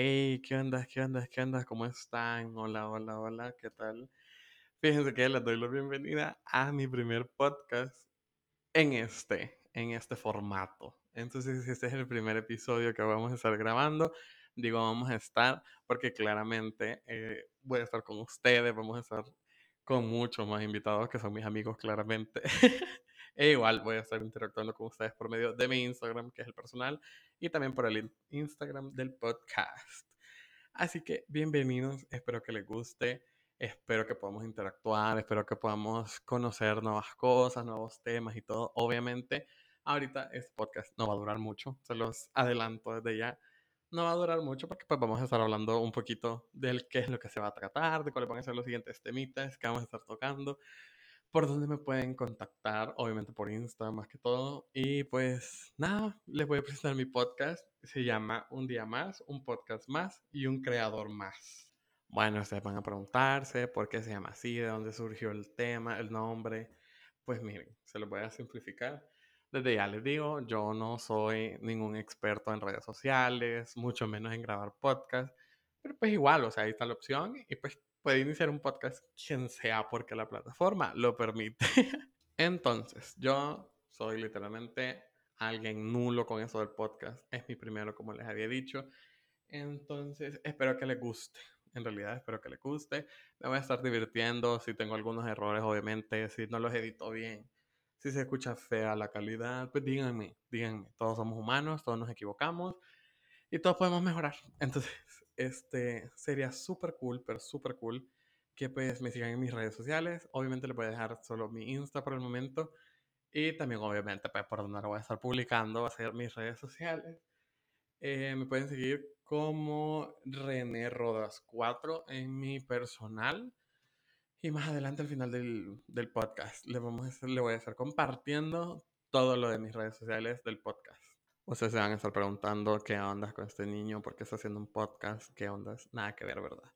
Hey, ¿qué onda? ¿Qué onda? ¿Qué onda? ¿Cómo están? Hola, hola, hola, ¿qué tal? Fíjense que les doy la bienvenida a mi primer podcast en este, en este formato. Entonces, este es el primer episodio que vamos a estar grabando. Digo, vamos a estar porque claramente eh, voy a estar con ustedes, vamos a estar con muchos más invitados que son mis amigos, claramente. e igual voy a estar interactuando con ustedes por medio de mi Instagram, que es el personal, y también por el Instagram del podcast. Así que bienvenidos, espero que les guste, espero que podamos interactuar, espero que podamos conocer nuevas cosas, nuevos temas y todo. Obviamente, ahorita este podcast no va a durar mucho, se los adelanto desde ya. No va a durar mucho porque pues vamos a estar hablando un poquito del qué es lo que se va a tratar, de cuáles van a ser los siguientes temitas que vamos a estar tocando, por dónde me pueden contactar, obviamente por Insta más que todo. Y pues nada, les voy a presentar mi podcast. Se llama Un día más, un podcast más y un creador más. Bueno, ustedes van a preguntarse por qué se llama así, de dónde surgió el tema, el nombre. Pues miren, se los voy a simplificar. Desde ya les digo, yo no soy ningún experto en redes sociales, mucho menos en grabar podcast, pero pues igual, o sea, ahí está la opción y pues puede iniciar un podcast quien sea porque la plataforma lo permite. Entonces, yo soy literalmente alguien nulo con eso del podcast. Es mi primero, como les había dicho. Entonces, espero que les guste. En realidad, espero que les guste. Me voy a estar divirtiendo. Si tengo algunos errores, obviamente, si no los edito bien, si se escucha fea la calidad, pues díganme, díganme. Todos somos humanos, todos nos equivocamos y todos podemos mejorar. Entonces, este sería súper cool, pero súper cool que pues me sigan en mis redes sociales. Obviamente les voy a dejar solo mi Insta por el momento. Y también obviamente pues, por donde lo voy a estar publicando va a ser mis redes sociales. Eh, me pueden seguir como René Rodas 4 en mi personal. Y más adelante al final del, del podcast le, vamos le voy a estar compartiendo todo lo de mis redes sociales del podcast. Ustedes se van a estar preguntando qué onda con este niño, por qué está haciendo un podcast, qué onda, nada que ver, ¿verdad?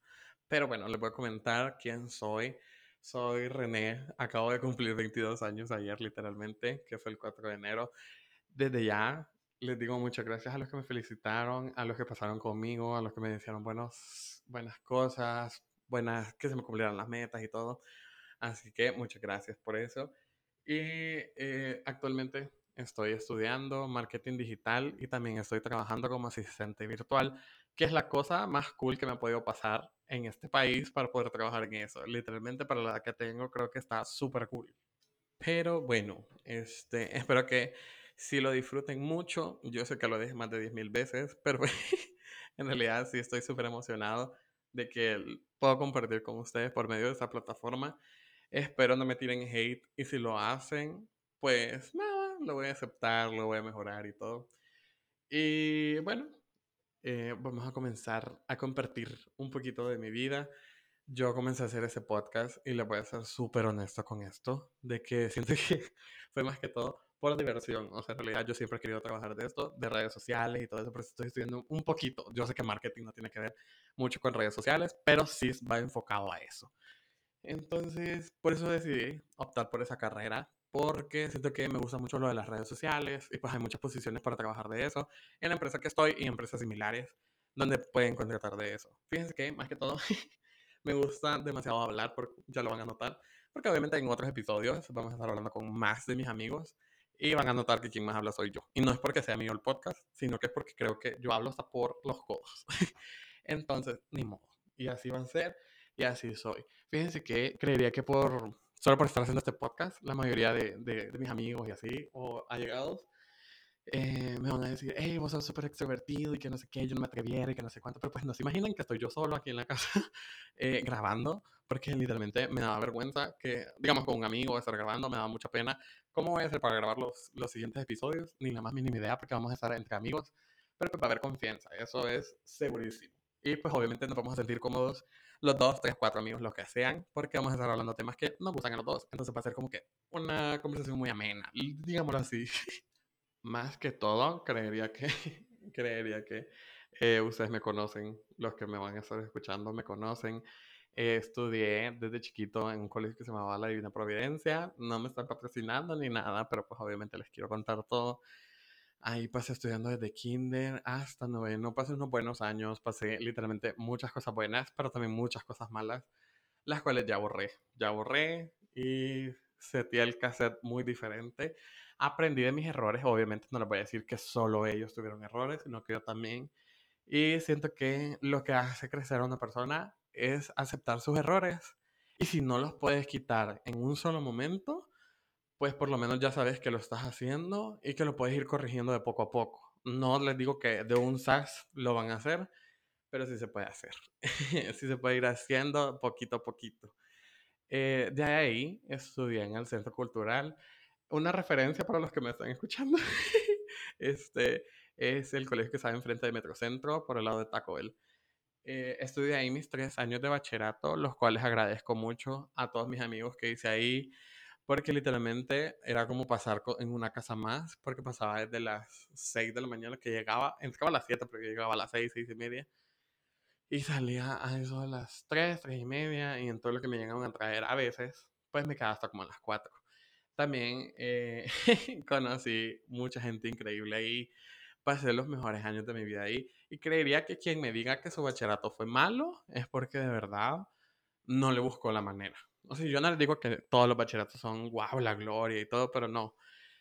Pero bueno, les voy a comentar quién soy. Soy René, acabo de cumplir 22 años ayer literalmente, que fue el 4 de enero. Desde ya les digo muchas gracias a los que me felicitaron, a los que pasaron conmigo, a los que me decían buenos, buenas cosas, buenas, que se me cumplieran las metas y todo. Así que muchas gracias por eso. Y eh, actualmente estoy estudiando marketing digital y también estoy trabajando como asistente virtual, que es la cosa más cool que me ha podido pasar en este país para poder trabajar en eso. Literalmente para la edad que tengo creo que está súper cool. Pero bueno, este, espero que si lo disfruten mucho. Yo sé que lo dije más de 10.000 veces, pero en realidad sí estoy súper emocionado de que puedo compartir con ustedes por medio de esta plataforma. Espero no me tiren hate y si lo hacen, pues nada, lo voy a aceptar, lo voy a mejorar y todo. Y bueno, eh, vamos a comenzar a compartir un poquito de mi vida. Yo comencé a hacer ese podcast y le voy a ser súper honesto con esto, de que siento que fue más que todo por diversión. O sea, en realidad yo siempre he querido trabajar de esto, de redes sociales y todo eso, pero estoy estudiando un poquito. Yo sé que marketing no tiene que ver mucho con redes sociales, pero sí va enfocado a eso. Entonces, por eso decidí optar por esa carrera, porque siento que me gusta mucho lo de las redes sociales y pues hay muchas posiciones para trabajar de eso en la empresa que estoy y empresas similares donde pueden contratar de eso. Fíjense que, más que todo, me gusta demasiado hablar, porque ya lo van a notar, porque obviamente en otros episodios vamos a estar hablando con más de mis amigos y van a notar que quien más habla soy yo. Y no es porque sea mío el podcast, sino que es porque creo que yo hablo hasta por los codos. Entonces, ni modo. Y así van a ser y así soy. Fíjense que creería que por solo por estar haciendo este podcast, la mayoría de, de, mis amigos y así, o allegados, eh, me van a decir, hey, vos sos súper extrovertido y que no sé qué, yo no me atreviera y que no sé cuánto, pero pues no se imaginan que estoy yo solo aquí en la casa eh, grabando, porque literalmente me daba vergüenza que, digamos, con un amigo estar grabando, me daba mucha pena. ¿Cómo voy a hacer para grabar los, los siguientes episodios? Ni la más mínima idea, porque vamos a estar entre amigos, pero pues va a haber confianza, eso es segurísimo. Y pues obviamente nos vamos a sentir cómodos los dos, tres, cuatro amigos, los que sean, porque vamos a estar hablando temas que nos gustan a los dos. Entonces va a ser como que una conversación muy amena, digámoslo así. Más que todo, creería que, creería que eh, ustedes me conocen, los que me van a estar escuchando me conocen. Eh, estudié desde chiquito en un colegio que se llamaba La Divina Providencia. No me están patrocinando ni nada, pero pues obviamente les quiero contar todo. Ahí pasé estudiando desde kinder hasta noveno. Pasé unos buenos años, pasé literalmente muchas cosas buenas, pero también muchas cosas malas, las cuales ya borré. Ya borré y seteé el cassette muy diferente. Aprendí de mis errores, obviamente no les voy a decir que solo ellos tuvieron errores, sino que yo también. Y siento que lo que hace crecer a una persona es aceptar sus errores. Y si no los puedes quitar en un solo momento, pues por lo menos ya sabes que lo estás haciendo y que lo puedes ir corrigiendo de poco a poco. No les digo que de un sas lo van a hacer, pero sí se puede hacer. sí se puede ir haciendo poquito a poquito. Eh, de ahí estudié en el Centro Cultural. Una referencia para los que me están escuchando. este es el colegio que está enfrente de Metrocentro, por el lado de Taco Bell. Eh, estudié ahí mis tres años de bachillerato, los cuales agradezco mucho a todos mis amigos que hice ahí, porque literalmente era como pasar en una casa más, porque pasaba desde las 6 de la mañana que llegaba, entraba a las 7, porque llegaba a las 6, 6 y media, y salía a eso de las 3, 3 y media, y en todo lo que me llegaban a traer a veces, pues me quedaba hasta como a las 4. También eh, conocí mucha gente increíble ahí, pasé los mejores años de mi vida ahí, y creería que quien me diga que su bachillerato fue malo es porque de verdad no le buscó la manera. O sea, yo no les digo que todos los bachilleratos son wow, la gloria y todo, pero no.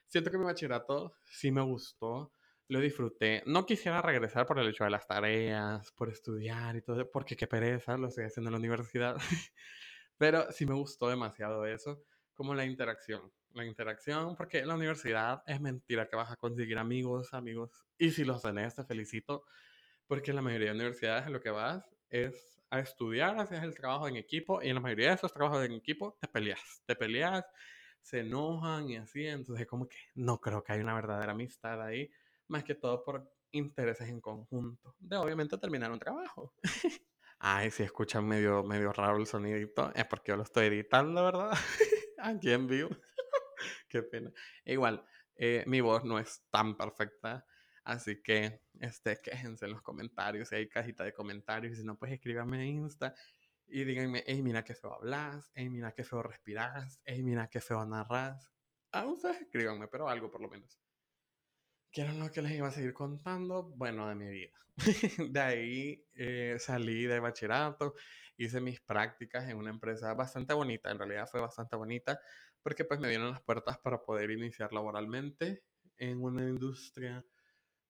Siento que mi bachillerato sí me gustó, lo disfruté. No quisiera regresar por el hecho de las tareas, por estudiar y todo, porque qué pereza, lo estoy haciendo en la universidad. pero sí me gustó demasiado eso, como la interacción. La interacción, porque en la universidad es mentira que vas a conseguir amigos, amigos. Y si los tenés, te felicito, porque en la mayoría de universidades en lo que vas es a estudiar, haces el trabajo en equipo y en la mayoría de esos trabajos en equipo te peleas, te peleas, se enojan y así, entonces como que no creo que haya una verdadera amistad ahí, más que todo por intereses en conjunto, de obviamente terminar un trabajo. Ay, si escuchan medio, medio raro el sonidito, es porque yo lo estoy editando, ¿verdad? Aquí en vivo. Qué pena. Igual, eh, mi voz no es tan perfecta, Así que, este, quéjense en los comentarios, si hay cajita de comentarios, si no, pues escríbanme en Insta y díganme, hey, mira qué feo hablas, hey, mira qué feo respiras, hey, mira qué feo narras. Ah, ustedes escríbanme, pero algo por lo menos. ¿Quieren lo que les iba a seguir contando? Bueno, de mi vida. de ahí eh, salí de bachillerato, hice mis prácticas en una empresa bastante bonita, en realidad fue bastante bonita, porque pues me dieron las puertas para poder iniciar laboralmente en una industria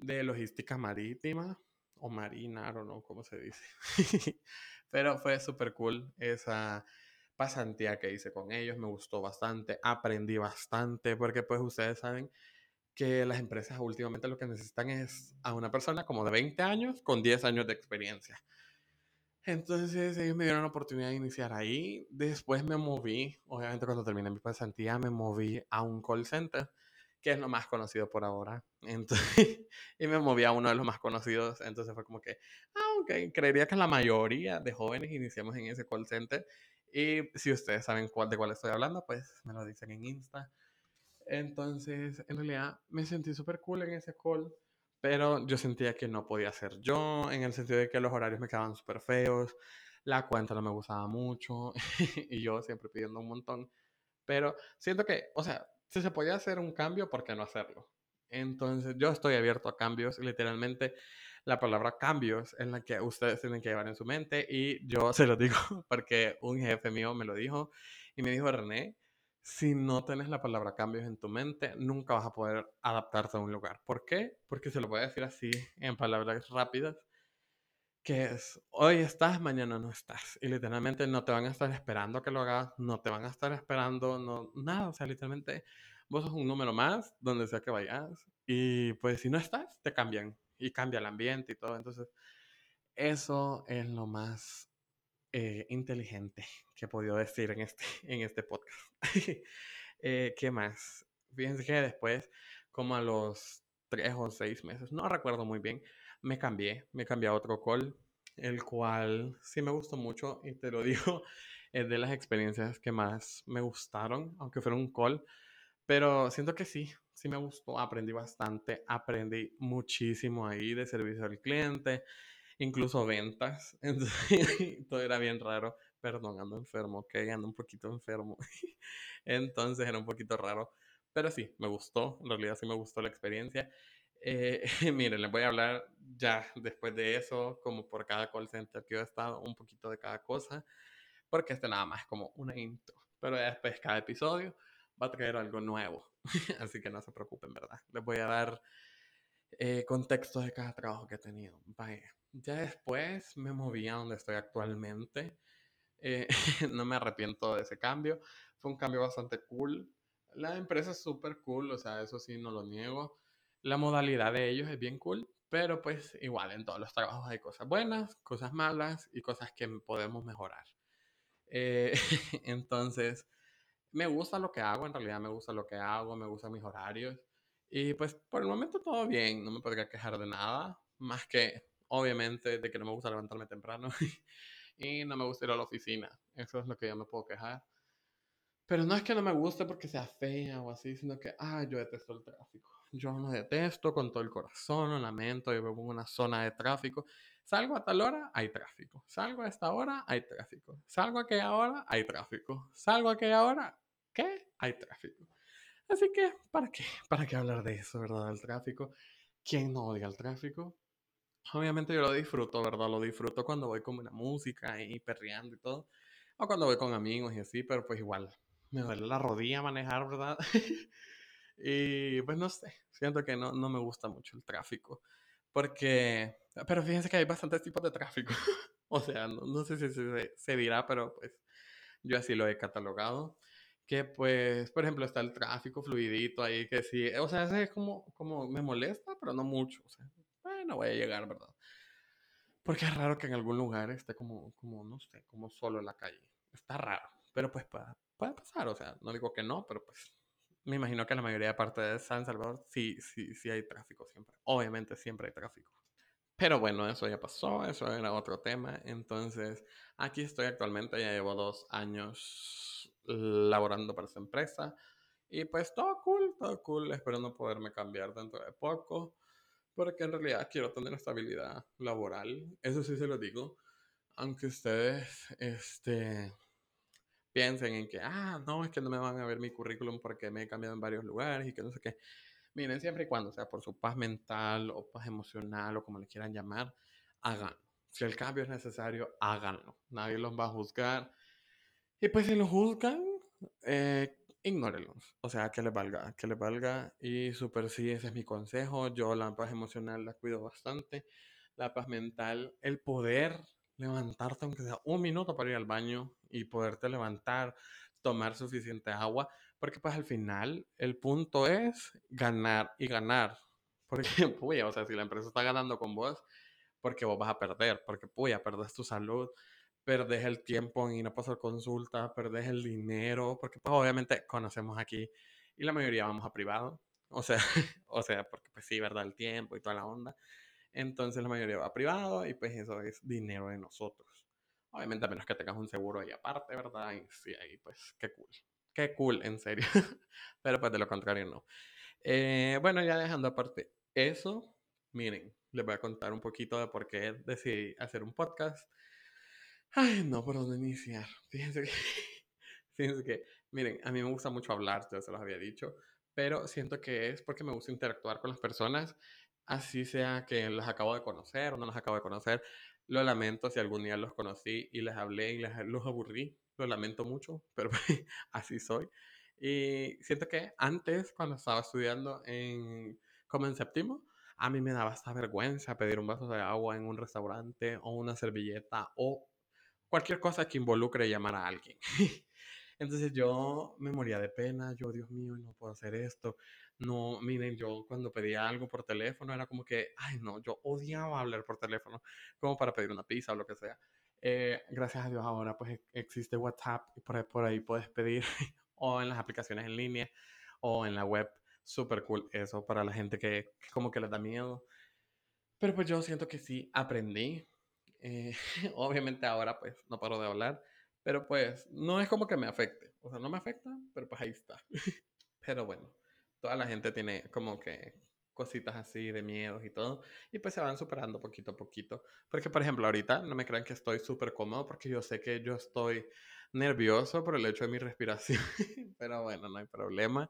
de logística marítima o marina, o no cómo se dice. Pero fue súper cool esa pasantía que hice con ellos, me gustó bastante, aprendí bastante, porque pues ustedes saben que las empresas últimamente lo que necesitan es a una persona como de 20 años con 10 años de experiencia. Entonces ellos me dieron la oportunidad de iniciar ahí. Después me moví, obviamente cuando terminé mi pasantía, me moví a un call center que es lo más conocido por ahora. Entonces, y me moví a uno de los más conocidos. Entonces fue como que, ah, ok, creería que la mayoría de jóvenes iniciamos en ese call center. Y si ustedes saben cuál, de cuál estoy hablando, pues me lo dicen en Insta. Entonces, en realidad me sentí súper cool en ese call, pero yo sentía que no podía ser yo, en el sentido de que los horarios me quedaban súper feos, la cuenta no me gustaba mucho, y yo siempre pidiendo un montón. Pero siento que, o sea, si se podía hacer un cambio, ¿por qué no hacerlo? Entonces, yo estoy abierto a cambios. Literalmente, la palabra cambios es la que ustedes tienen que llevar en su mente. Y yo se lo digo porque un jefe mío me lo dijo. Y me dijo, René, si no tienes la palabra cambios en tu mente, nunca vas a poder adaptarte a un lugar. ¿Por qué? Porque se lo voy a decir así, en palabras rápidas que es hoy estás, mañana no estás. Y literalmente no te van a estar esperando que lo hagas, no te van a estar esperando, no, nada. O sea, literalmente vos sos un número más donde sea que vayas. Y pues si no estás, te cambian. Y cambia el ambiente y todo. Entonces, eso es lo más eh, inteligente que he podido decir en este, en este podcast. eh, ¿Qué más? Fíjense que después, como a los tres o seis meses, no recuerdo muy bien, me cambié, me cambié a otro call, el cual sí me gustó mucho y te lo digo, es de las experiencias que más me gustaron, aunque fuera un call, pero siento que sí, sí me gustó, aprendí bastante, aprendí muchísimo ahí de servicio al cliente, incluso ventas, entonces todo era bien raro, perdón, ando enfermo, ok, ando un poquito enfermo, entonces era un poquito raro, pero sí, me gustó, en realidad sí me gustó la experiencia Eh, miren, les voy a hablar ya después de eso, como por cada call center que yo he estado, un poquito de cada cosa, porque este nada más es como una intro. Pero después cada episodio va a traer algo nuevo, así que no se preocupen, ¿verdad? Les voy a dar eh, contexto de cada trabajo que he tenido. Vaya, ya después me moví a donde estoy actualmente. Eh, no me arrepiento de ese cambio. Fue un cambio bastante cool. La empresa es súper cool, o sea, eso sí, no lo niego. La modalidad de ellos es bien cool, pero pues igual en todos los trabajos hay cosas buenas, cosas malas y cosas que podemos mejorar. Eh, entonces, me gusta lo que hago, en realidad me gusta lo que hago, me gustan mis horarios. Y pues por el momento todo bien, no me podría quejar de nada, más que obviamente de que no me gusta levantarme temprano y no me gusta ir a la oficina. Eso es lo que yo me puedo quejar. Pero no es que no me guste porque sea fea o así, sino que, ah, yo detesto el tráfico. Yo no detesto con todo el corazón, lo lamento, yo vivo en una zona de tráfico. Salgo a tal hora, hay tráfico. Salgo a esta hora, hay tráfico. Salgo a aquella hora, hay tráfico. Salgo a aquella hora, ¿qué? Hay tráfico. Así que, ¿para qué? ¿Para qué hablar de eso, verdad? Del tráfico. ¿Quién no odia el tráfico? Obviamente yo lo disfruto, ¿verdad? Lo disfruto cuando voy con una música y perreando y todo. O cuando voy con amigos y así, pero pues igual me duele la rodilla manejar, ¿verdad? y pues no sé, siento que no, no me gusta mucho el tráfico. Porque, pero fíjense que hay bastantes tipos de tráfico. o sea, no, no sé si se, se, dirá, pero pues yo así lo he catalogado. Que pues, por ejemplo, está el tráfico fluidito ahí, que sí, o sea, es como, como me molesta, pero no mucho. O sea, bueno, voy a llegar, ¿verdad? Porque es raro que en algún lugar esté como, como no sé, como solo en la calle. Está raro, pero pues puede, puede pasar, o sea, no digo que no, pero pues me imagino que la mayoría de partes de San Salvador sí, sí, sí hay tráfico siempre. Obviamente siempre hay tráfico. Pero bueno, eso ya pasó, eso era otro tema. Entonces, aquí estoy actualmente, ya llevo dos años laborando para esta empresa. Y pues todo cool, todo cool. Espero no poderme cambiar dentro de poco. Porque en realidad quiero tener estabilidad laboral. Eso sí se lo digo. Aunque ustedes, este, piensen en que, ah, no, es que no me van a ver mi currículum porque me he cambiado en varios lugares y que no sé qué. Miren, siempre y cuando sea por su paz mental o paz emocional o como le quieran llamar, háganlo. Si el cambio es necesario, háganlo. Nadie los va a juzgar. Y pues si lo juzgan, eh. O sea, que les valga, que les valga. Y súper sí, ese es mi consejo. Yo la paz emocional la cuido bastante. La paz mental, el poder levantarte aunque sea un minuto para ir al baño y poderte levantar, tomar suficiente agua, porque pues al final el punto es ganar y ganar. Porque, puya, o sea, si la empresa está ganando con vos, porque vos vas a perder, porque, puya, perdés tu salud, perdés el tiempo en ir a pasar consulta, perdés el dinero, porque pues obviamente conocemos aquí y la mayoría vamos a privado, o sea, o sea, porque pues sí, ¿verdad? El tiempo y toda la onda. Entonces la mayoría va a privado y pues eso es dinero de nosotros. Obviamente a menos que tengas un seguro ahí aparte, ¿verdad? Y sí, ahí pues qué cool. Qué cool, en serio. Pero pues de lo contrario no. Eh, bueno, ya dejando aparte eso, miren, les voy a contar un poquito de por qué decidí hacer un podcast. Ay, no, por dónde iniciar. Fíjense que, fíjense que, miren, a mí me gusta mucho hablar, ya se los había dicho, pero siento que es porque me gusta interactuar con las personas así sea que los acabo de conocer o no los acabo de conocer. Lo lamento si algún día los conocí y les hablé y les, los aburrí. Lo lamento mucho, pero así soy. Y siento que antes, cuando estaba estudiando en, como en séptimo, a mí me daba esta vergüenza pedir un vaso de agua en un restaurante o una servilleta o cualquier cosa que involucre llamar a alguien. Entonces yo me moría de pena, yo, Dios mío, no puedo hacer esto. No, miren, yo cuando pedía algo por teléfono era como que, ay, no, yo odiaba hablar por teléfono, como para pedir una pizza o lo que sea. Eh, gracias a Dios ahora pues existe WhatsApp y por por ahí puedes pedir o en las aplicaciones en línea o en la web. Súper cool eso para la gente que, como que les da miedo. Pero pues yo siento que sí aprendí. Eh, obviamente ahora pues no paro de hablar, pero pues no es como que me afecte. O sea, no me afecta, pero pues ahí está. pero bueno toda la gente tiene como que cositas así de miedos y todo, y pues se van superando poquito a poquito. Porque, por ejemplo, ahorita no me crean que estoy súper cómodo porque yo sé que yo estoy nervioso por el hecho de mi respiración, pero bueno, no hay problema.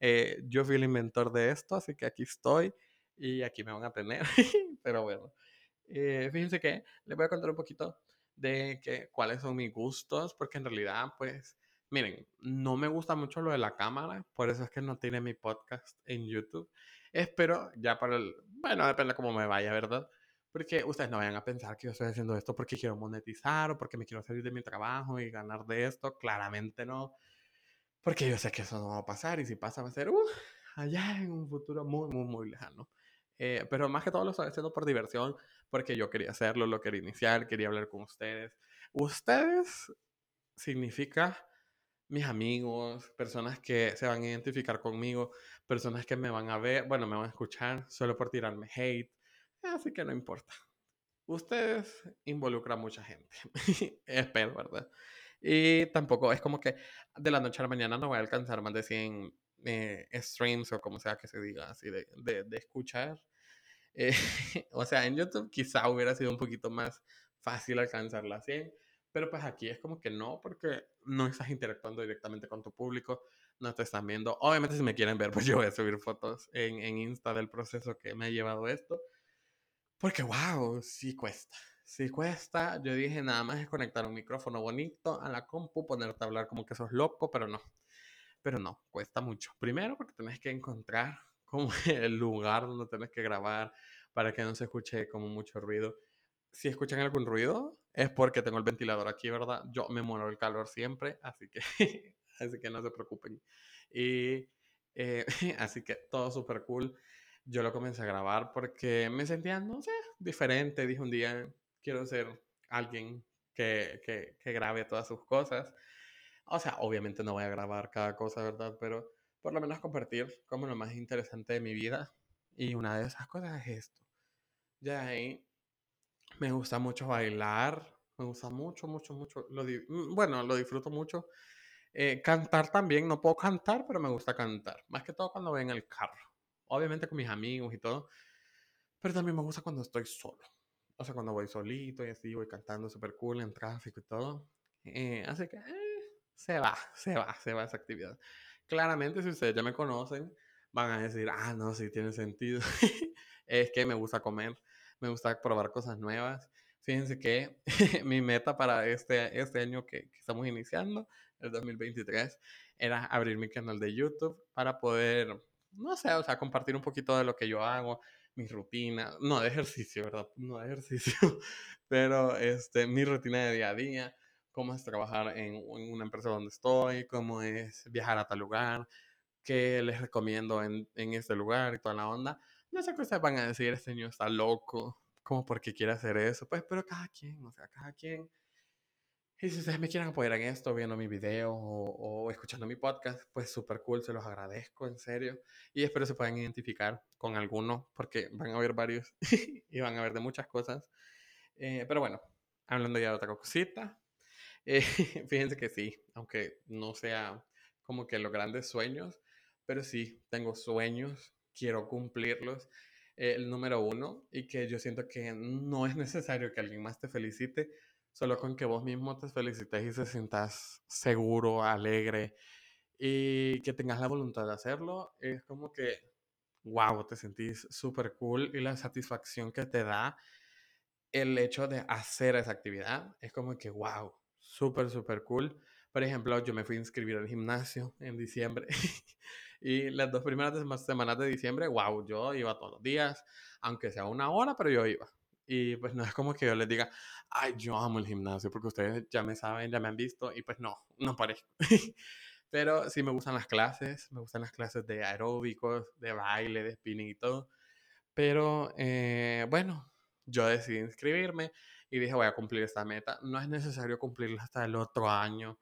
Eh, yo fui el inventor de esto, así que aquí estoy. y aquí me van a tener. Pero bueno, eh, fíjense que les voy a contar un poquito de que, cuáles son mis gustos, porque en realidad, pues, miren, no me gusta mucho lo de la cámara, por eso es que no tiene mi podcast en YouTube. Espero ya para el, bueno, depende cómo me vaya, ¿verdad? Porque ustedes no vayan a pensar que yo estoy haciendo esto porque quiero monetizar o porque me quiero salir de mi trabajo y ganar de esto. Claramente no. Porque yo sé que eso no va a pasar y si pasa va a ser uh, allá en un futuro muy, muy, muy lejano. Eh, pero más que todo lo estoy haciendo por diversión, porque yo quería hacerlo, lo quería iniciar, quería hablar con ustedes. Ustedes significa mis amigos, personas que se van a identificar conmigo, personas que me van a ver, bueno, me van a escuchar solo por tirarme hate, así que no importa. Ustedes involucran mucha gente, espero, ¿verdad? Y tampoco es como que de la noche a la mañana no voy a alcanzar más de 100 eh, streams o como sea que se diga, así de, de, de escuchar. Eh, o sea, en YouTube quizá hubiera sido un poquito más fácil alcanzar la 100, pero pues aquí es como que no, porque no estás interactuando directamente con tu público, no te están viendo. Obviamente si me quieren ver, pues yo voy a subir fotos en, en Insta del proceso que me ha llevado esto. Porque, wow, sí cuesta. Sí cuesta. Yo dije, nada más es conectar un micrófono bonito a la compu, ponerte a hablar como que sos loco, pero no. Pero no, cuesta mucho. Primero porque tenés que encontrar como el lugar donde tenés que grabar para que no se escuche como mucho ruido. Si escuchan algún ruido, es porque tengo el ventilador aquí, ¿verdad? Yo me muero el calor siempre, así que, así que no se preocupen. Y eh, así que todo súper cool. Yo lo comencé a grabar porque me sentía, no sé, diferente. Dije un día, quiero ser alguien que, que, que grabe todas sus cosas. O sea, obviamente no voy a grabar cada cosa, ¿verdad? Pero por lo menos compartir como lo más interesante de mi vida. Y una de esas cosas es esto. Ya ahí me gusta mucho bailar, me gusta mucho, mucho, mucho. Lo mm, bueno, lo disfruto mucho. Eh, cantar también, no puedo cantar, pero me gusta cantar. Más que todo cuando voy en el carro. Obviamente con mis amigos y todo. Pero también me gusta cuando estoy solo. O sea, cuando voy solito y así, voy cantando súper cool en tráfico y todo. Eh, así que eh, se va, se va, se va esa actividad. Claramente, si ustedes ya me conocen, van a decir, ah, no, sí tiene sentido. es que me gusta comer, me gusta probar cosas nuevas. Fíjense que mi meta para este, este año que, que, estamos iniciando, el 2023, era abrir mi canal de YouTube para poder, no sé, o sea, compartir un poquito de lo que yo hago, mi rutina, no de ejercicio, ¿verdad? No de ejercicio, pero este, mi rutina de día a día, cómo es trabajar en, en, una empresa donde estoy, cómo es viajar a tal lugar, qué les recomiendo en, en este lugar y toda la onda. No sé qué ustedes van a decir, este niño está loco, como porque quiere hacer eso, pues, pero cada quien, o sea, cada quien. Y si ustedes me quieren apoyar en esto, viendo mi video o, escuchando mi podcast, pues súper cool, se los agradezco, en serio. Y espero se puedan identificar con alguno, porque van a ver varios y van a ver de muchas cosas. Eh, pero bueno, hablando ya de otra cosita, eh, fíjense que sí, aunque no sea como que los grandes sueños, pero sí, tengo sueños, quiero cumplirlos. Eh, el número uno, y que yo siento que no es necesario que alguien más te felicite, solo con que vos mismo te felicites y te sientas seguro, alegre y que tengas la voluntad de hacerlo, es como que, wow, te sentís súper cool y la satisfacción que te da el hecho de hacer esa actividad es como que, wow, súper, súper cool. Por ejemplo, yo me fui a inscribir al gimnasio en diciembre y las dos primeras semanas de diciembre, wow, yo iba todos los días, aunque sea una hora, pero yo iba. Y pues no es como que yo les diga, ay, yo amo el gimnasio, porque ustedes ya me saben, ya me han visto, y pues no, no parezco. Pero sí me gustan las clases, me gustan las clases de aeróbicos, de baile, de spinning y todo. Pero eh, bueno, yo decidí inscribirme y dije, voy a cumplir esta meta. No es necesario cumplirla hasta el otro año.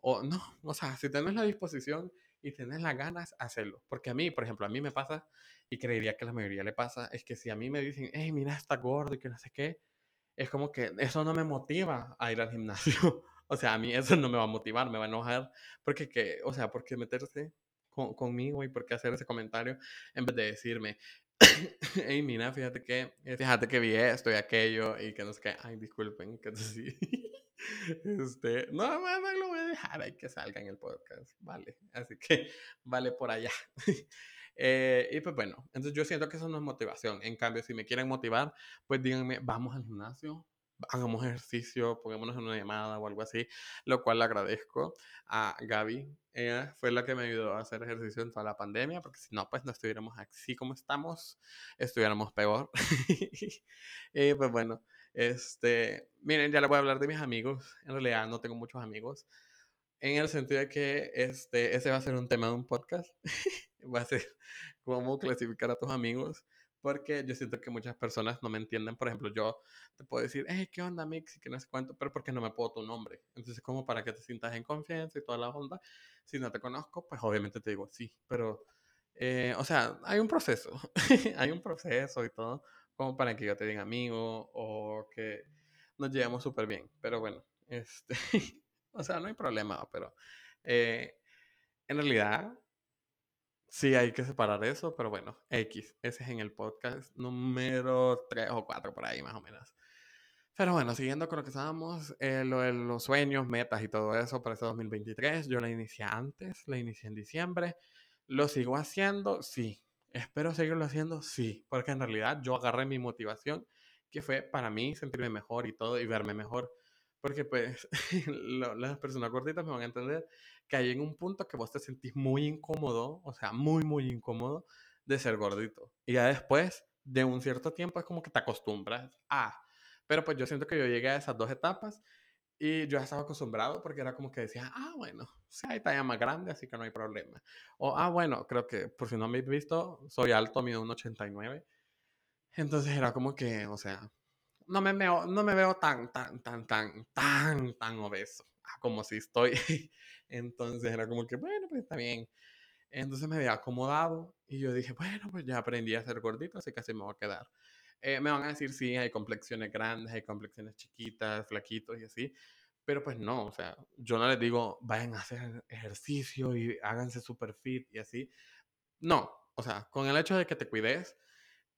O no, o sea, si tienes la disposición y tienes las ganas, hacerlo. Porque a mí, por ejemplo, a mí me pasa, y creería que a la mayoría le pasa, es que si a mí me dicen, hey, mira, está gordo y que no sé qué, es como que eso no me motiva a ir al gimnasio. o sea, a mí eso no me va a motivar, me va a enojar. Porque, que, o sea, ¿por qué meterse con, conmigo y por qué hacer ese comentario en vez de decirme, hey, mira, fíjate que, fíjate que vi esto y aquello y que no sé qué, ay, disculpen, que sí. Este, no, no, no lo voy a dejar, hay que salga en el podcast, vale. Así que, vale por allá. Eh, y pues bueno, entonces yo siento que eso no es motivación. En cambio, si me quieren motivar, pues díganme, vamos al gimnasio, hagamos ejercicio, pongámonos en una llamada o algo así, lo cual le agradezco a Gaby. Ella fue la que me ayudó a hacer ejercicio en toda la pandemia, porque si no, pues no estuviéramos así como estamos, estuviéramos peor. y pues bueno, este, miren, ya le voy a hablar de mis amigos. En realidad no tengo muchos amigos, en el sentido de que este, ese va a ser un tema de un podcast. va a ser cómo clasificar a tus amigos porque yo siento que muchas personas no me entienden. Por ejemplo, yo te puedo decir, hey, ¿qué onda, Mix? Y que no sé cuánto, pero porque no me puedo tu nombre. Entonces, como para que te sientas en confianza y toda la onda. Si no te conozco, pues obviamente te digo sí, pero, eh, o sea, hay un proceso. hay un proceso y todo, como para que yo te diga amigo o que nos llevemos súper bien. Pero bueno, este, o sea, no hay problema, pero eh, en realidad Sí, hay que separar eso, pero bueno, X. Ese es en el podcast número 3 o 4 por ahí, más o menos. Pero bueno, siguiendo con lo que estábamos, eh, lo de los sueños, metas y todo eso para este 2023, yo la inicié antes, la inicié en diciembre. ¿Lo sigo haciendo? Sí. ¿Espero seguirlo haciendo? Sí. Porque en realidad yo agarré mi motivación, que fue para mí sentirme mejor y todo, y verme mejor. Porque pues las personas cortitas me van a entender que hay en un punto que vos te sentís muy incómodo, o sea, muy, muy incómodo de ser gordito. Y ya después de un cierto tiempo es como que te acostumbras a... Pero pues yo siento que yo llegué a esas dos etapas y yo ya estaba acostumbrado porque era como que decía, ah, bueno, si hay talla más grande, así que no hay problema. O, ah, bueno, creo que por si no me habéis visto, soy alto, mido un 89. Entonces era como que, o sea, no me veo, no me veo tan, tan, tan, tan, tan, tan obeso como si estoy. Entonces era como que, bueno, pues está bien. Entonces me había acomodado y yo dije, bueno, pues ya aprendí a ser gordito, así que así me voy a quedar. Eh, me van a decir, sí, hay complexiones grandes, hay complexiones chiquitas, flaquitos y así. Pero pues no, o sea, yo no les digo, vayan a hacer ejercicio y háganse super fit y así. No, o sea, con el hecho de que te cuides,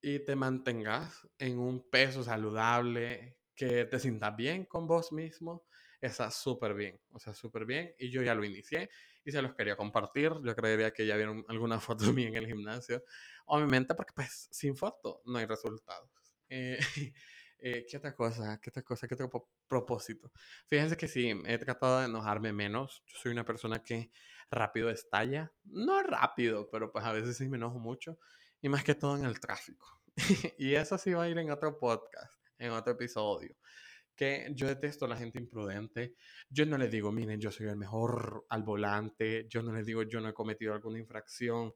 y te mantengas en un peso saludable, que te sientas bien con vos mismo, está súper bien, o sea, súper bien. Y yo ya lo inicié y se los quería compartir. Yo creería que ya vieron alguna foto de mí en el gimnasio. Obviamente porque pues sin foto no hay resultados. Eh, eh, ¿Qué otra cosa? ¿Qué otra cosa? ¿Qué otro propósito? Fíjense que sí, he tratado de enojarme menos. Yo soy una persona que rápido estalla. No rápido, pero pues a veces sí me enojo mucho y más que todo en el tráfico. y eso sí va a ir en otro podcast, en otro episodio. Que yo detesto a la gente imprudente. Yo no le digo, miren, yo soy el mejor al volante. Yo no les digo, yo no he cometido alguna infracción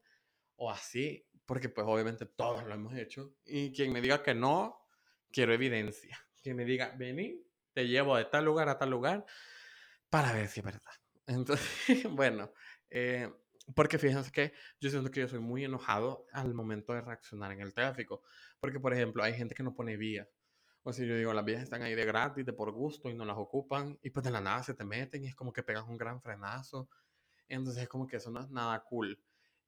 o así, porque pues obviamente todos lo hemos hecho. Y quien me diga que no, quiero evidencia. Quien me diga, vení, te llevo de tal lugar a tal lugar para ver si es verdad. Entonces, bueno, eh, porque fíjense que yo siento que yo soy muy enojado al momento de reaccionar en el tráfico. Porque, por ejemplo, hay gente que no pone vías. O sea, yo digo, las vías están ahí de gratis, de por gusto, y no las ocupan. Y pues de la nada se te meten y es como que pegas un gran frenazo. Entonces es como que eso no es nada cool.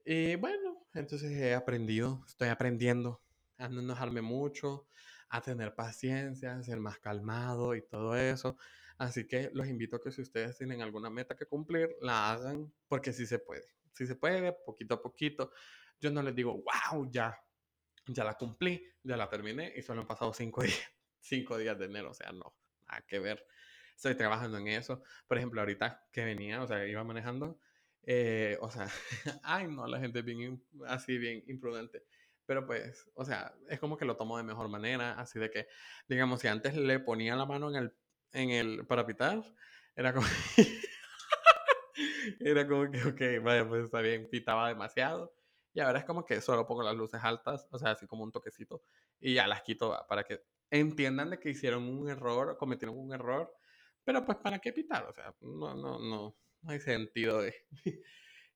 Y bueno, entonces he aprendido, estoy aprendiendo a no enojarme mucho, a tener paciencia, a ser más calmado y todo eso. Así que los invito a que si ustedes tienen alguna meta que cumplir, la hagan porque sí se puede si se puede, poquito a poquito. Yo no les digo, wow, ya, ya la cumplí, ya la terminé y solo han pasado cinco días, cinco días de enero, o sea, no, nada que ver. Estoy trabajando en eso. Por ejemplo, ahorita que venía, o sea, iba manejando, eh, o sea, ay, no, la gente bien, así bien imprudente. Pero pues, o sea, es como que lo tomo de mejor manera, así de que, digamos, si antes le ponía la mano en el, en el para pitar, era como... Era como que, ok, vaya, pues está bien, pitaba demasiado. Y ahora es como que solo pongo las luces altas, o sea, así como un toquecito, y ya las quito para que entiendan de que hicieron un error, cometieron un error, pero pues para qué pitar, o sea, no, no, no, no hay sentido de...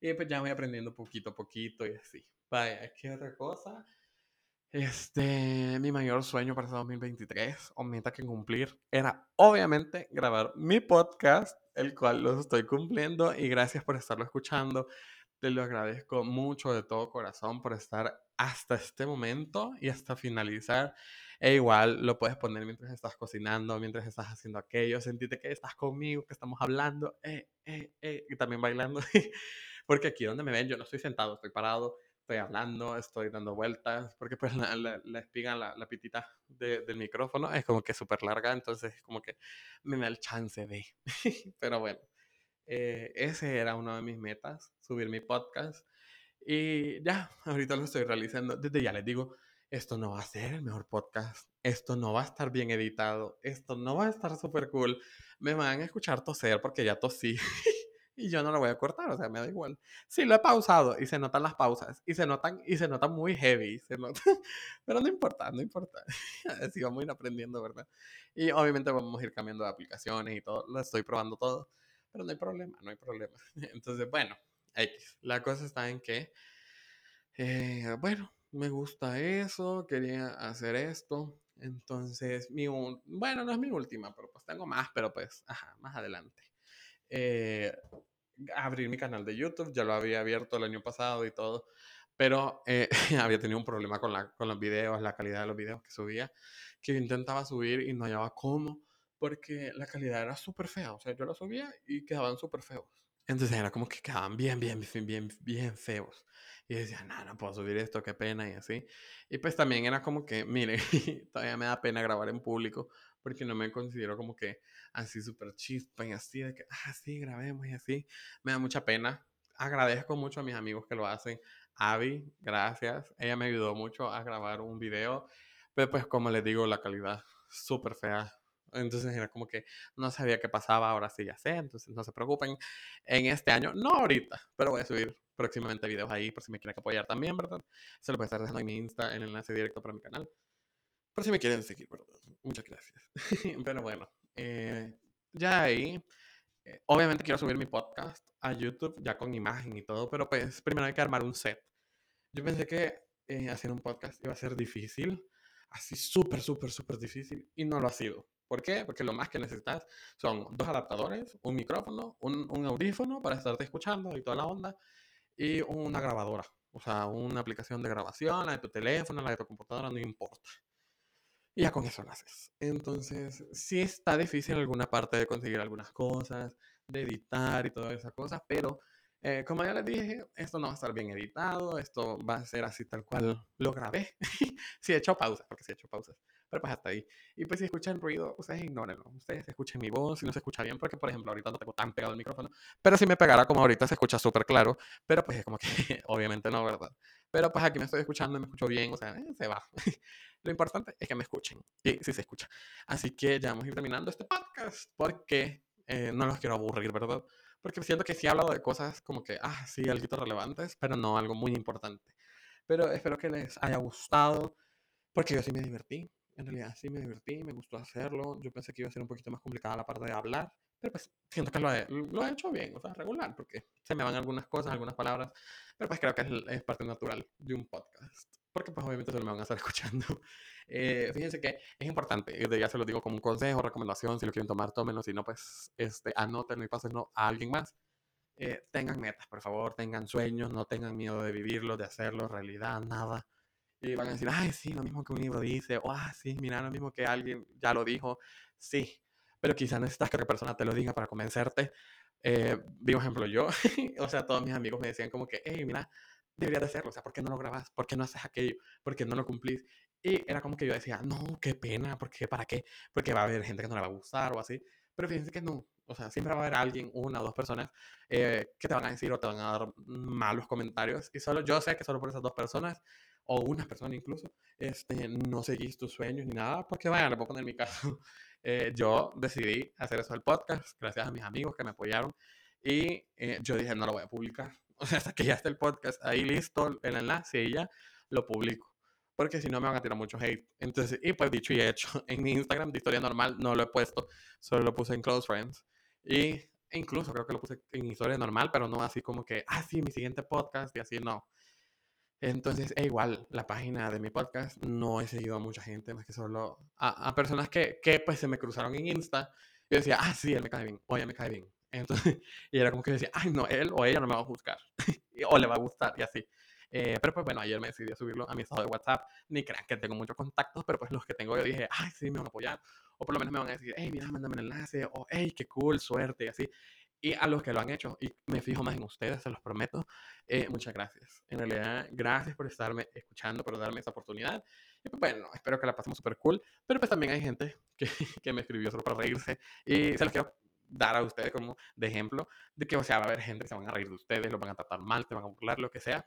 y pues ya voy aprendiendo poquito a poquito y así. Vaya, ¿qué otra cosa? Este, mi mayor sueño para este 2023 o meta que cumplir era obviamente grabar mi podcast, el cual lo estoy cumpliendo y gracias por estarlo escuchando. Te lo agradezco mucho de todo corazón por estar hasta este momento y hasta finalizar. E igual lo puedes poner mientras estás cocinando, mientras estás haciendo aquello, sentirte que estás conmigo, que estamos hablando, eh, eh, eh, y también bailando. Porque aquí donde me ven, yo no estoy sentado, estoy parado estoy hablando, estoy dando vueltas, porque pues la, la, espiga, la, la pitita del micrófono es como que súper larga, entonces como que me da el chance de. Pero bueno, eh, ese era uno de mis metas, subir mi podcast. Y ya, ahorita lo estoy realizando. Desde ya les digo, esto no va a ser el mejor podcast, esto no va a estar bien editado, esto no va a estar súper cool. Me van a escuchar toser porque ya tosí. y yo no lo voy a cortar, o sea, me da igual. Sí, lo he pausado y se notan las pausas y se notan y se notan muy heavy, se pero no importa, no importa. Así vamos a ir aprendiendo, ¿verdad? Y obviamente vamos a ir cambiando de aplicaciones y todo, lo estoy probando todo, pero no hay problema, no hay problema. Entonces, bueno, X. La cosa está en que, eh, bueno, me gusta eso, quería hacer esto. Entonces, mi, bueno, no es mi última, pero pues tengo más, pero pues, ajá, más adelante. Eh, abrir mi canal de YouTube, ya lo había abierto el año pasado y todo, pero eh, había tenido un problema con, la, con los videos, la calidad de los videos que subía, que intentaba subir y no hallaba cómo, porque la calidad era súper fea, o sea, yo lo subía y quedaban súper feos. Entonces era como que quedaban bien, bien, bien, bien, bien feos. Y decía, no, no puedo subir esto, qué pena y así. Y pues también era como que, mire, todavía me da pena grabar en público porque no me considero como que así súper chispa y así, de que, ah, sí, grabemos y así. Me da mucha pena. Agradezco mucho a mis amigos que lo hacen. Avi, gracias. Ella me ayudó mucho a grabar un video. Pero pues como les digo, la calidad súper fea. Entonces era como que no sabía qué pasaba, ahora sí ya sé, entonces no se preocupen. En este año, no ahorita, pero voy a subir próximamente videos ahí por si me quieren apoyar también, ¿verdad? Se lo voy a estar dejando en mi Insta, en el enlace directo para mi canal. Por si me quieren seguir, ¿verdad? Muchas gracias. pero bueno, eh, ya ahí, eh, obviamente quiero subir mi podcast a YouTube ya con imagen y todo, pero pues primero hay que armar un set. Yo pensé que eh, hacer un podcast iba a ser difícil, así súper, súper, súper difícil, y no lo ha sido. ¿Por qué? Porque lo más que necesitas son dos adaptadores, un micrófono, un, un audífono para estarte escuchando y toda la onda, y una grabadora. O sea, una aplicación de grabación, la de tu teléfono, la de tu computadora, no importa. Y ya con eso lo haces. Entonces, sí está difícil alguna parte de conseguir algunas cosas, de editar y todas esas cosas, pero eh, como ya les dije, esto no va a estar bien editado, esto va a ser así tal cual lo grabé. sí he hecho pausas, porque sí he hecho pausas. Pero pues hasta ahí. Y pues si escuchan ruido, ustedes ignórenlo. Ustedes escuchen mi voz, y no se escucha bien, porque por ejemplo ahorita no tengo tan pegado el micrófono. Pero si me pegara como ahorita se escucha súper claro. Pero pues es como que obviamente no, ¿verdad? Pero pues aquí me estoy escuchando y me escucho bien, o sea, eh, se va. Lo importante es que me escuchen. Y sí se escucha. Así que ya vamos a ir terminando este podcast, porque eh, no los quiero aburrir, ¿verdad? Porque siento que sí he hablado de cosas como que, ah, sí, algo relevantes, pero no algo muy importante. Pero espero que les haya gustado, porque yo sí me divertí en realidad sí me divertí, me gustó hacerlo. Yo pensé que iba a ser un poquito más complicada la parte de hablar, pero pues siento que lo he, lo he hecho bien, o sea, regular, porque se me van algunas cosas, algunas palabras, pero pues creo que es, parte natural de un podcast, porque pues obviamente se me van a estar escuchando. Eh, fíjense que es importante, ya se lo digo como un consejo, recomendación, si lo quieren tomar, tómenlo, si no, pues este, anótenlo y pásenlo a alguien más. Eh, tengan metas, por favor, tengan sueños, no tengan miedo de vivirlo, de hacerlo realidad, nada. Y van a decir, ay, sí, lo mismo que un libro dice, o ah, sí, mira, lo mismo que alguien ya lo dijo. Sí, pero quizás necesitas que otra persona te lo diga para convencerte. Eh, un ejemplo yo, o sea, todos mis amigos me decían como que, hey, mira, deberías de hacerlo, o sea, ¿por qué no lo grabas? ¿Por qué no haces aquello? ¿Por qué no lo cumplís? Y era como que yo decía, no, qué pena, ¿por qué? ¿Para qué? Porque va a haber gente que no le va a gustar o así. Pero fíjense que no, o sea, siempre va a haber alguien, una o dos personas, eh, que te van a decir o te van a dar malos comentarios. Y solo yo sé que solo por esas dos personas o una persona incluso, este, no seguís tus sueños ni nada, porque vaya, le puedo poner mi caso. Eh, yo decidí hacer eso del podcast, gracias a mis amigos que me apoyaron, y eh, yo dije, no lo voy a publicar. O sea, hasta que ya esté el podcast ahí listo, el enlace y ya lo publico. Porque si no me van a tirar mucho hate. Entonces, y pues dicho y hecho, en mi Instagram de historia normal no lo he puesto, solo lo puse en Close Friends. Y incluso creo que lo puse en historia normal, pero no así como que, ah, sí, mi siguiente podcast y así, no. Entonces, es igual, la página de mi podcast no he seguido a mucha gente, más que solo a, personas que, que, pues se me cruzaron en Insta. Y decía, ah, sí, él me cae bien, o ella me cae bien. Entonces, y era como que decía, ay, no, él o ella no me va a buscar, o le va a gustar, y así. Eh, pero pues bueno, ayer me decidí a subirlo a mi estado de WhatsApp. Ni crean que tengo muchos contactos, pero pues los que tengo yo dije, ay, sí, me van a apoyar. O por lo menos me van a decir, hey, mira, mándame un enlace. O hey, qué cool, suerte, y así. Y a los que lo han hecho, y me fijo más en ustedes, se los prometo, eh, muchas gracias. En realidad, gracias por estarme escuchando, por darme esa oportunidad. Y pues bueno, espero que la pasemos súper cool. Pero pues también hay gente que, que me escribió solo para reírse. Y se los quiero dar a ustedes como de ejemplo de que, o sea, va a haber gente que se van a reír de ustedes, lo van a tratar mal, te van a burlar, lo que sea.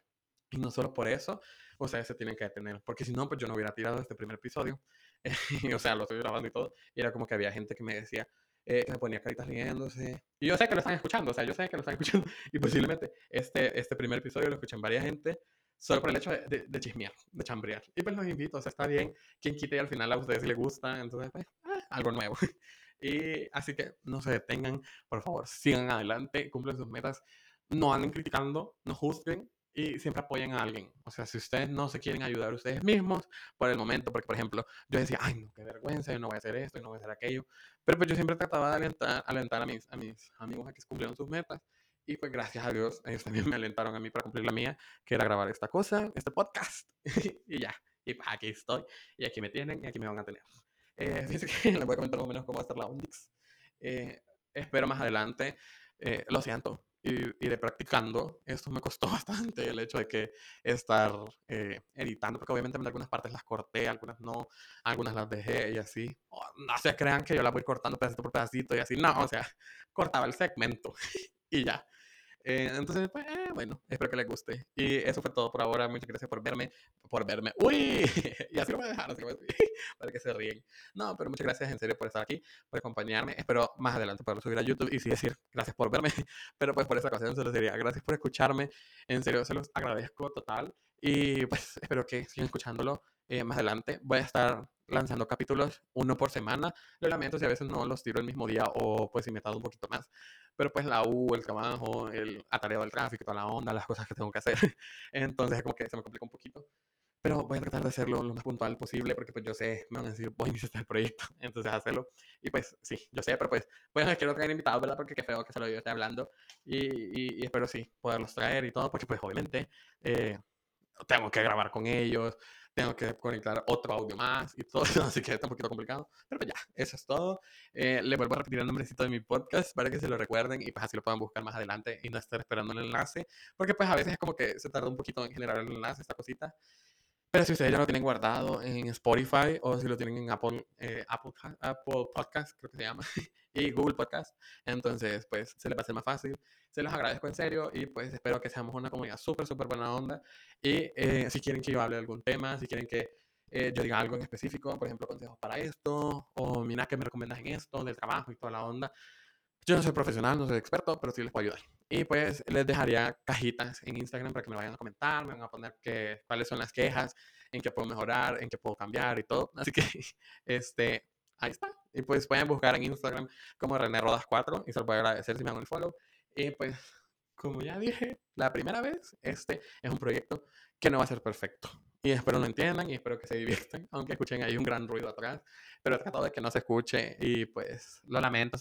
Y no solo por eso, o sea, se tienen que detener. Porque si no, pues yo no hubiera tirado este primer episodio. o sea, lo estoy grabando y todo. Y era como que había gente que me decía, eh, me ponía caritas riéndose. Y yo sé que lo están escuchando, o sea, yo sé que lo están escuchando. Y posiblemente este, este primer episodio lo escuchen varias gente solo por el hecho de, de, chismear, de chambrear. Y pues los invito, o sea, está bien. Quien quite y al final a ustedes les gusta, entonces, pues, ah, algo nuevo. y así que no se detengan, por favor, sigan adelante, cumplen sus metas. No anden criticando, no juzguen, y siempre apoyen a alguien. O sea, si ustedes no se quieren ayudar ustedes mismos por el momento, porque por ejemplo, yo decía, ay, no, qué vergüenza, yo no voy a hacer esto, yo no voy a hacer aquello. Pero pues yo siempre trataba de alentar, alentar a, mis, a mis amigos a que cumplieran sus metas. Y pues gracias a Dios, ellos también me alentaron a mí para cumplir la mía, que era grabar esta cosa, este podcast. y ya, y aquí estoy, y aquí me tienen, y aquí me van a tener. Eh, fíjense que les voy a comentar más o menos cómo va a estar la Onyx. Eh, espero más adelante, eh, lo siento, y iré practicando. Esto me costó bastante el hecho de que estar eh, editando, porque obviamente en algunas partes las corté, algunas no, algunas las dejé y así. Oh, no se crean que yo las voy cortando pedacito por pedacito y así, no, o sea, cortaba el segmento y ya. Eh, entonces, pues, eh, bueno, espero que les guste. Y eso fue todo por ahora. Muchas gracias por verme, por verme. ¡Uy! y así lo voy a dejar, así lo voy a decir, para que se ríen. No, pero muchas gracias en serio por estar aquí, por acompañarme. Espero más adelante poderlo subir a YouTube y sí decir gracias por verme. Pero pues por esa ocasión se los diría gracias por escucharme. En serio, se los agradezco total. Y pues espero que sigan escuchándolo eh, más adelante. Voy a estar lanzando capítulos uno por semana. Lo lamento si a veces no los tiro el mismo día o pues si me tardo un poquito más. Pero pues la U, el trabajo, el atareo del tráfico, toda la onda, las cosas que tengo que hacer. Entonces como que se me complica un poquito. Pero voy a tratar de hacerlo lo más puntual posible porque pues yo sé, me van a decir, voy a iniciar el proyecto. Entonces hacerlo. Y pues sí, yo sé, pero pues bueno, quiero traer invitados, ¿verdad? Porque qué feo que se lo yo esté hablando. Y, y, espero sí, poderlos traer y todo, porque pues obviamente eh, tengo que grabar con ellos, tengo que conectar otro audio más y todo, así que está un poquito complicado. Pero pues ya, eso es todo. Eh, le vuelvo a repetir el nombrecito de mi podcast para que se lo recuerden y pues así lo puedan buscar más adelante y no estar esperando el enlace, porque pues a veces es como que se tarda un poquito en generar el enlace, esta cosita. Pero si ustedes ya lo tienen guardado en Spotify o si lo tienen en Apple, eh, Apple, Podcast, creo que se llama, y Google Podcast, entonces pues se les va a hacer más fácil. Se los agradezco en serio y pues espero que seamos una comunidad súper, súper buena onda. Y eh, si quieren que yo hable de algún tema, si quieren que eh, yo diga algo en específico, por ejemplo, consejos para esto, o mira que me recomiendas en esto, del trabajo y toda la onda. Yo no soy profesional, no soy experto, pero sí les puedo ayudar. Y pues les dejaría cajitas en Instagram para que me vayan a comentar, me van a poner que, cuáles son las quejas, en qué puedo mejorar, en qué puedo cambiar y todo. Así que, este, ahí está. Y pues pueden buscar en Instagram como René Rodas 4 y se los voy a agradecer si me dan el follow. Y pues, como ya dije la primera vez, este es un proyecto que no va a ser perfecto. Y espero lo entiendan y espero que se diviertan, aunque escuchen ahí un gran ruido atrás. Pero he tratado de que no se escuche y pues lo lamento